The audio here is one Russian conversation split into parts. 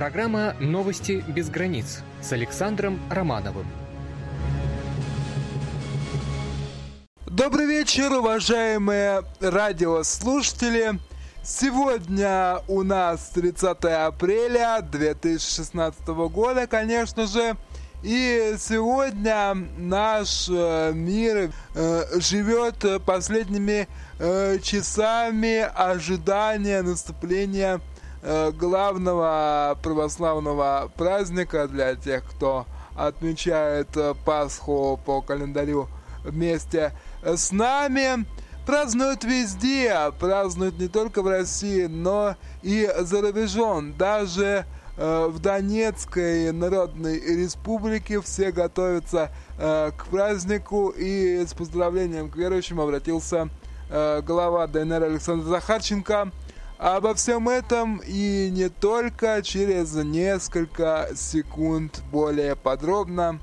Программа «Новости без границ» с Александром Романовым. Добрый вечер, уважаемые радиослушатели! Сегодня у нас 30 апреля 2016 года, конечно же, и сегодня наш э, мир э, живет последними э, часами ожидания наступления главного православного праздника для тех, кто отмечает Пасху по календарю вместе с нами. Празднуют везде, празднуют не только в России, но и за рубежом. Даже Э, в Донецкой Народной Республике все готовятся э, к празднику и с поздравлением к верующим обратился э, глава ДНР Александр Захарченко. Обо всем этом и не только через несколько секунд более подробно.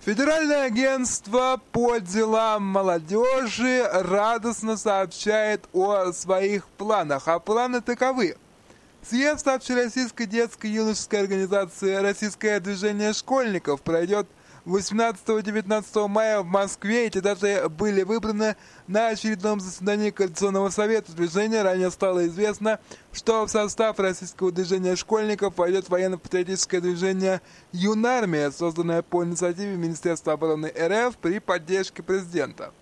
Федеральное агентство по делам молодежи радостно сообщает о своих планах, а планы таковы. Съезд Общероссийской детской юношеской организации «Российское движение школьников» пройдет 18-19 мая в Москве эти даты были выбраны на очередном заседании Коалиционного совета движения. Ранее стало известно, что в состав российского движения школьников войдет военно-патриотическое движение «Юнармия», созданное по инициативе Министерства обороны РФ при поддержке президента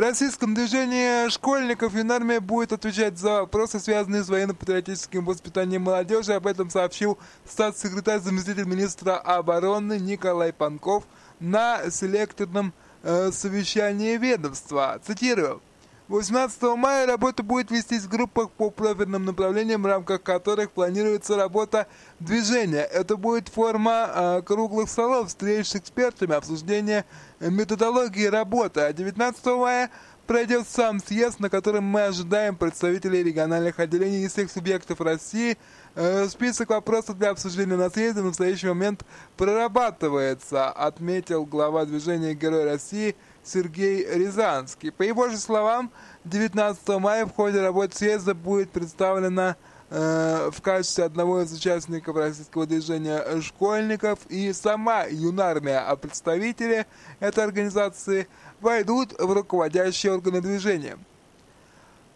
российском движении школьников Юнармия будет отвечать за вопросы, связанные с военно-патриотическим воспитанием молодежи. Об этом сообщил статс-секретарь заместитель министра обороны Николай Панков на селекторном э, совещании ведомства. Цитирую. 18 мая работа будет вестись в группах по профильным направлениям, в рамках которых планируется работа движения. Это будет форма э, круглых столов, встреч с экспертами, обсуждение методологии работы. А 19 мая пройдет сам съезд, на котором мы ожидаем представителей региональных отделений из всех субъектов России. Э, список вопросов для обсуждения на съезде в настоящий момент прорабатывается, отметил глава движения Герой России Сергей Рязанский. По его же словам, 19 мая в ходе работы съезда будет представлена э, в качестве одного из участников российского движения школьников и сама юнармия, а представители этой организации войдут в руководящие органы движения.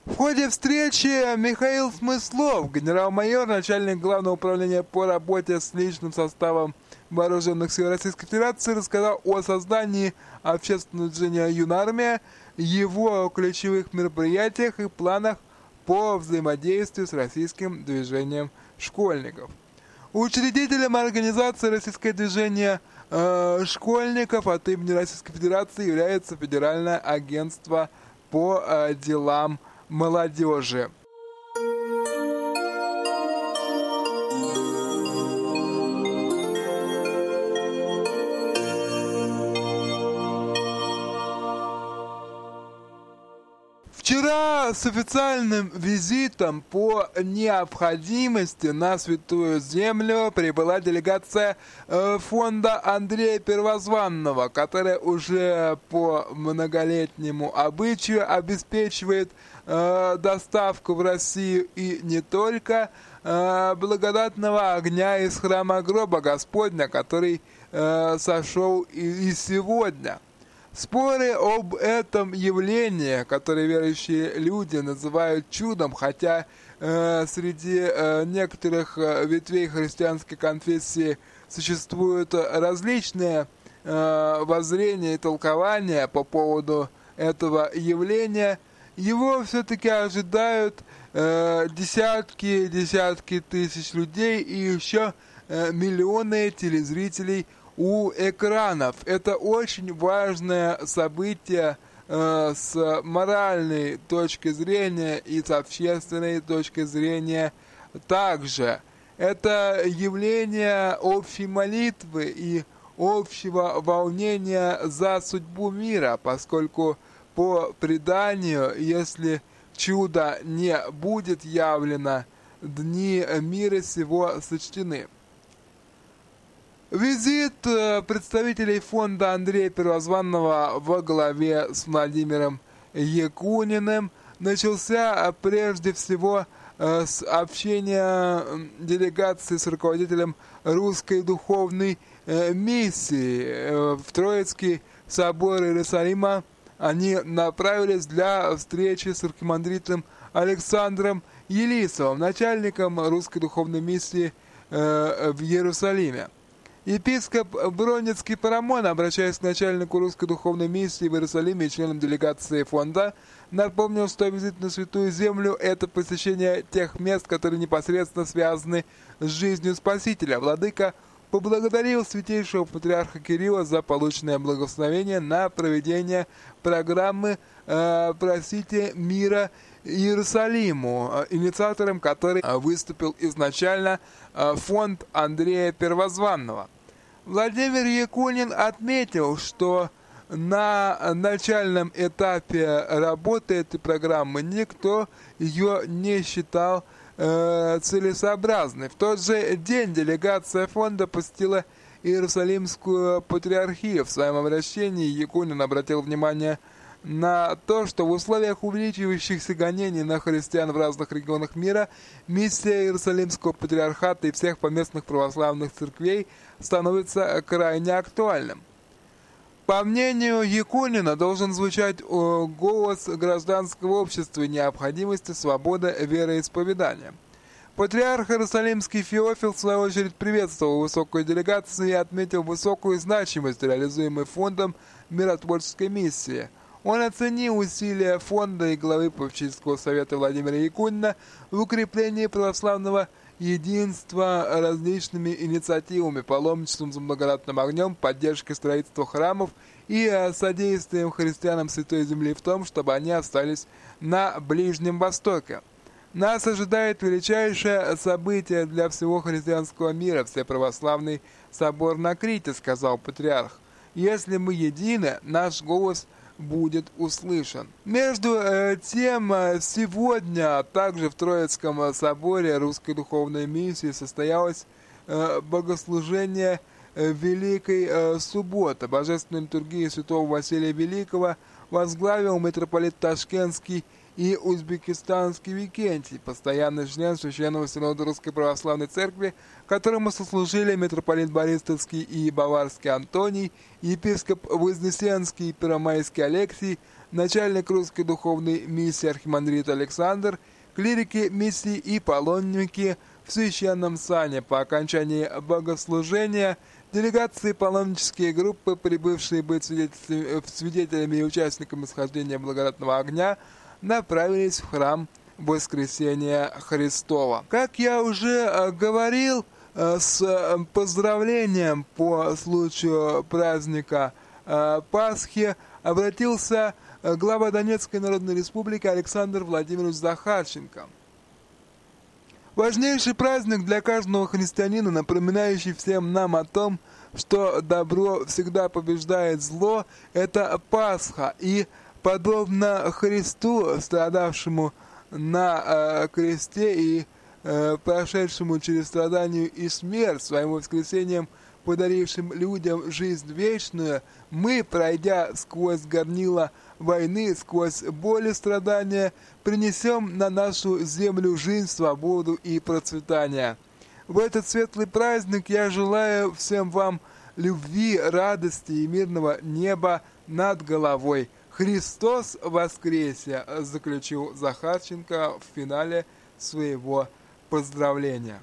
В ходе встречи Михаил Смыслов, генерал-майор, начальник Главного управления по работе с личным составом Вооруженных сил Российской Федерации, рассказал о создании общественного движения «Юнармия», его ключевых мероприятиях и планах по взаимодействию с российским движением школьников. Учредителем организации «Российское движение э, школьников» от имени Российской Федерации является Федеральное агентство по э, делам молодежи. С официальным визитом по необходимости на Святую Землю прибыла делегация э, фонда Андрея Первозванного, которая уже по многолетнему обычаю обеспечивает э, доставку в Россию и не только э, благодатного огня из храма гроба Господня, который сошел и сегодня – Споры об этом явлении, которое верующие люди называют чудом, хотя э, среди э, некоторых э, ветвей христианской конфессии существуют различные э, воззрения и толкования по поводу этого явления, его все-таки ожидают э, десятки, десятки тысяч людей и еще э, миллионы телезрителей – у экранов. Это очень важное событие э, с моральной точки зрения и с общественной точки зрения также. Это явление общей молитвы и общего волнения за судьбу мира, поскольку по преданию, если чудо не будет явлено, дни мира сего сочтены. Визит э, представителей фонда Андрея Первозванного во главе с Владимиром Якуниным начался прежде всего э, с общения делегации с руководителем русской духовной э, миссии в Троицкий собор Иерусалима. Они направились для встречи с архимандритом Александром Елисовым, начальником русской духовной миссии в Иерусалиме. Епископ Бронницкий Парамон, обращаясь к начальнику русской духовной миссии в Иерусалиме и членам делегации фонда, напомнил, что визит на Святую Землю – это посещение тех мест, которые непосредственно связаны с жизнью Спасителя. Владыка поблагодарил святейшего патриарха Кирилла за полученное благословение на проведение программы э, «Просите мира Иерусалиму, э, инициатором которой э, выступил изначально э, фонд Андрея Первозванного. Владимир Якунин отметил, что на начальном этапе работы этой программы никто ее не считал э, целесообразной. В тот же день делегация фонда посетила Иерусалимскую патриархию. В своем обращении Якунин обратил внимание на на то, что в условиях увеличивающихся гонений на христиан в разных регионах мира миссия Иерусалимского патриархата и всех поместных православных церквей становится крайне актуальным. По мнению Якунина, должен звучать голос гражданского общества необходимости свободы вероисповедания. Патриарх Иерусалимский Феофил, в свою очередь, приветствовал высокую делегацию и отметил высокую значимость, реализуемой фондом миротворческой миссии – он оценил усилия фонда и главы Попечительского совета Владимира Якунина в укреплении православного единства различными инициативами, паломничеством за благодатным огнем, поддержкой строительства храмов и содействием христианам Святой Земли в том, чтобы они остались на Ближнем Востоке. Нас ожидает величайшее событие для всего христианского мира, все православный собор на Крите, сказал патриарх. Если мы едины, наш голос – будет услышан. Между э, тем, э, сегодня также в Троицком соборе Русской Духовной Миссии состоялось э, богослужение э, Великой э, Субботы. Божественной литургии святого Василия Великого возглавил митрополит Ташкентский и узбекистанский Викентий, постоянный член Священного Синода Русской Православной Церкви, которому сослужили митрополит Борисовский и Баварский Антоний, епископ Вознесенский и Первомайский Алексий, начальник русской духовной миссии архимандрит Александр, клирики миссии и паломники в священном сане. По окончании богослужения делегации паломнические группы, прибывшие быть свидетелями и участниками схождения благодатного огня, направились в храм Воскресения Христова. Как я уже э, говорил, э, с э, поздравлением по случаю праздника Пасхи обратился глава Донецкой Народной Республики Александр Владимирович Захарченко. Важнейший праздник для каждого христианина, напоминающий всем нам о том, что добро всегда побеждает зло, это Пасха. И подобно Христу, страдавшему на э, кресте и э, прошедшему через страдания и смерть, своим воскресением подарившим людям жизнь вечную, мы, пройдя сквозь горнила войны, сквозь боли страдания, принесем на нашу землю жизнь, свободу и процветание. В этот светлый праздник я желаю всем вам любви, радости и мирного неба над головой. Христос воскресе, заключил Захарченко в финале своего поздравления.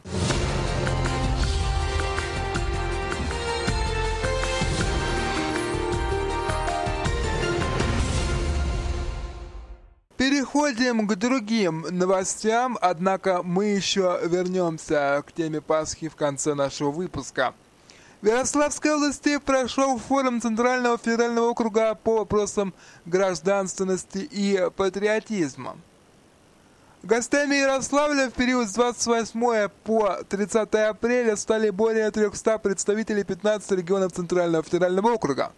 Переходим к другим новостям, однако мы еще вернемся к теме Пасхи в конце нашего выпуска – в Ярославской области прошел форум Центрального федерального округа по вопросам гражданственности и патриотизма. Гостями Ярославля в период с 28 по 30 апреля стали более 300 представителей 15 регионов Центрального федерального округа.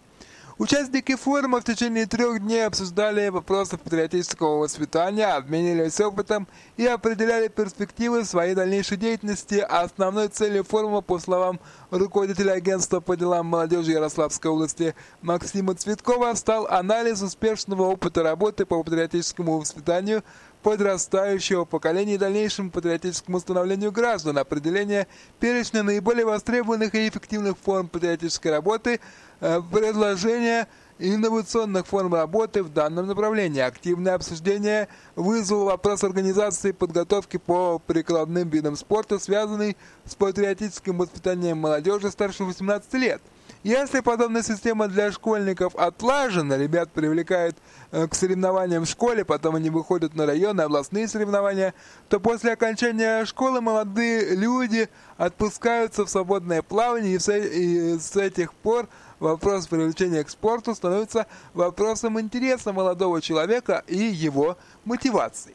Участники форума в течение трех дней обсуждали вопросы патриотического воспитания, обменивались опытом и определяли перспективы своей дальнейшей деятельности. Основной целью форума, по словам руководителя агентства по делам молодежи Ярославской области Максима Цветкова, стал анализ успешного опыта работы по патриотическому воспитанию подрастающего поколения и дальнейшему патриотическому становлению граждан, определение перечня наиболее востребованных и эффективных форм патриотической работы, э, предложение инновационных форм работы в данном направлении. Активное обсуждение вызвало вопрос организации подготовки по прикладным видам спорта, связанный с патриотическим воспитанием молодежи старше 18 лет – если подобная система для школьников отлажена, ребят привлекают э, к соревнованиям в школе, потом они выходят на районы, областные соревнования, то после окончания школы молодые люди отпускаются в свободное плавание, и с этих пор вопрос привлечения к спорту становится вопросом интереса молодого человека и его мотивации.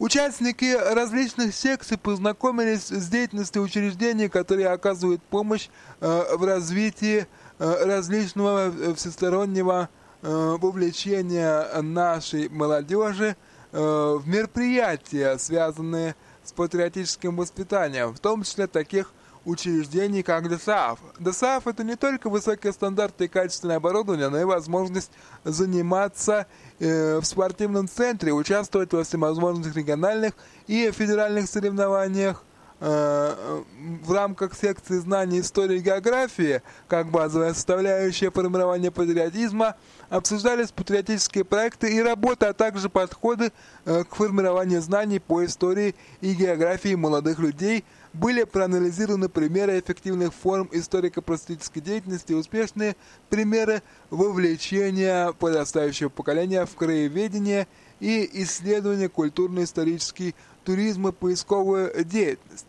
Участники различных секций познакомились с деятельностью учреждений, которые оказывают помощь э, в развитии э, различного э, всестороннего э, вовлечения нашей молодежи э, в мероприятия, связанные с патриотическим воспитанием, в том числе таких учреждений, как ДСАФ. ДСАФ – это не только высокие стандарты и качественное оборудование, но и возможность заниматься э, в спортивном центре, участвовать во всевозможных региональных и федеральных соревнованиях, э, в рамках секции знаний истории и географии, как базовая составляющая формирования патриотизма, обсуждались патриотические проекты и работы, а также подходы э, к формированию знаний по истории и географии молодых людей – были проанализированы примеры эффективных форм историко-просветительской деятельности и успешные примеры вовлечения подрастающего поколения в краеведение и исследования культурно-исторический туризм и поисковую деятельность.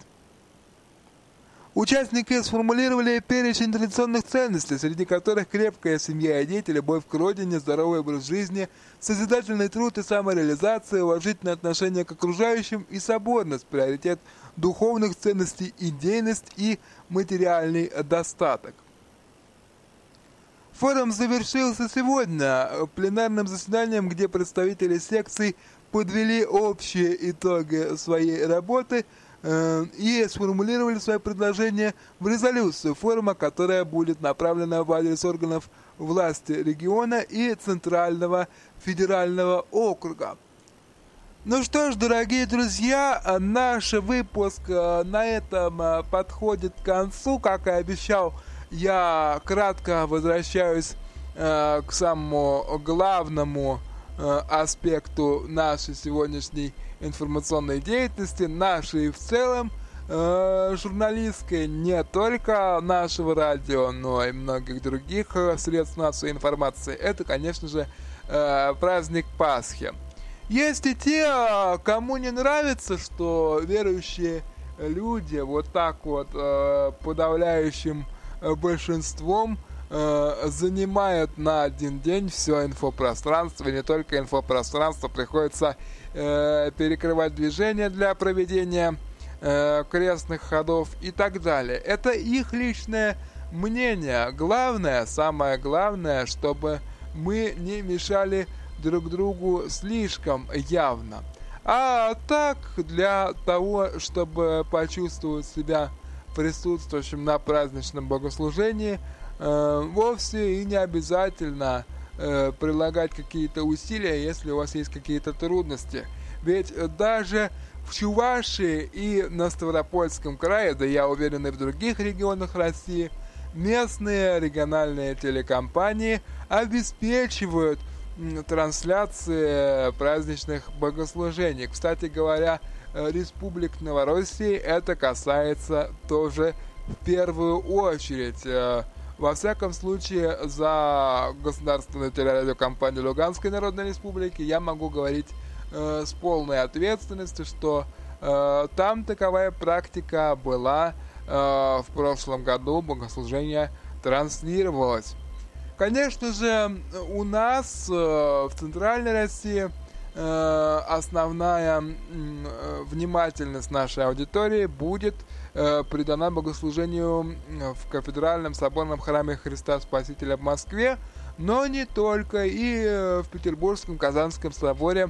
Участники сформулировали перечень традиционных ценностей, среди которых крепкая семья и дети, любовь к родине, здоровый образ жизни, созидательный труд и самореализация, уважительное отношение к окружающим и соборность, приоритет – духовных ценностей, идейность и материальный достаток. Форум завершился сегодня пленарным заседанием, где представители секций подвели общие итоги своей работы и сформулировали свои предложения в резолюцию форума, которая будет направлена в адрес органов власти региона и Центрального федерального округа. Ну что ж, дорогие друзья, наш выпуск э, на этом э, подходит к концу. Как и обещал, я кратко возвращаюсь э, к самому главному аспекту нашей сегодняшней информационной деятельности, нашей в целом журналистской, не только нашего радио, но и многих других средств массовой информации. Это, конечно же, праздник Пасхи. Есть и те, кому не нравится, что верующие люди вот так вот э, подавляющим э, большинством э, занимают на один день все инфопространство, и не только инфопространство, приходится перекрывать движение для проведения крестных ходов и так далее. Это их личное мнение. Главное, самое главное, чтобы мы не мешали друг другу слишком явно. А так, для того, чтобы почувствовать себя присутствующим на праздничном богослужении, э, вовсе и не обязательно э, прилагать какие-то усилия, если у вас есть какие-то трудности. Ведь даже в Чувашии и на Ставропольском крае, да я уверен и в других регионах России, местные региональные телекомпании обеспечивают трансляции праздничных богослужений. Кстати говоря, э, республик Новороссии это касается тоже в первую очередь. Во всяком случае, за государственную телерадиокомпанию Луганской Народной Республики я могу говорить э, с полной ответственностью, что э, там таковая практика была э, в прошлом году, богослужение транслировалось. Конечно же, у нас э, в Центральной России основная э, внимательность нашей аудитории будет э, придана богослужению в кафедральном соборном храме Христа Спасителя в Москве, но не только, и в Петербургском Казанском соборе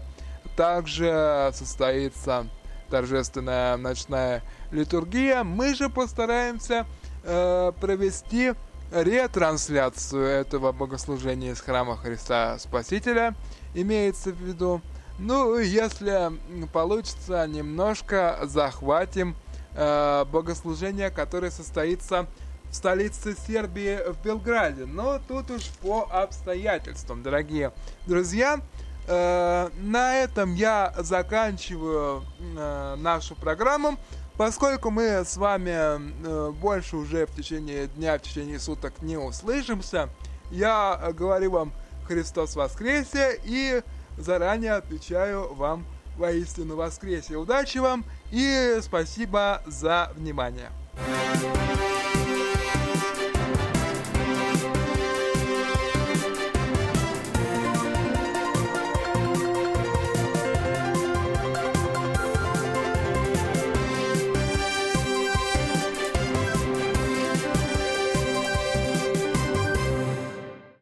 также состоится торжественная ночная литургия. Мы же постараемся э, провести ретрансляцию этого богослужения из храма Христа Спасителя, имеется в виду. Ну, если получится, немножко захватим э, богослужение, которое состоится в столице Сербии в Белграде. Но тут уж по обстоятельствам, дорогие друзья. Э, на этом я заканчиваю э, нашу программу. Поскольку мы с вами э, больше уже в течение дня, в течение суток не услышимся, я говорю вам Христос воскресе и заранее отвечаю вам воистину воскресе. Удачи вам и спасибо за внимание.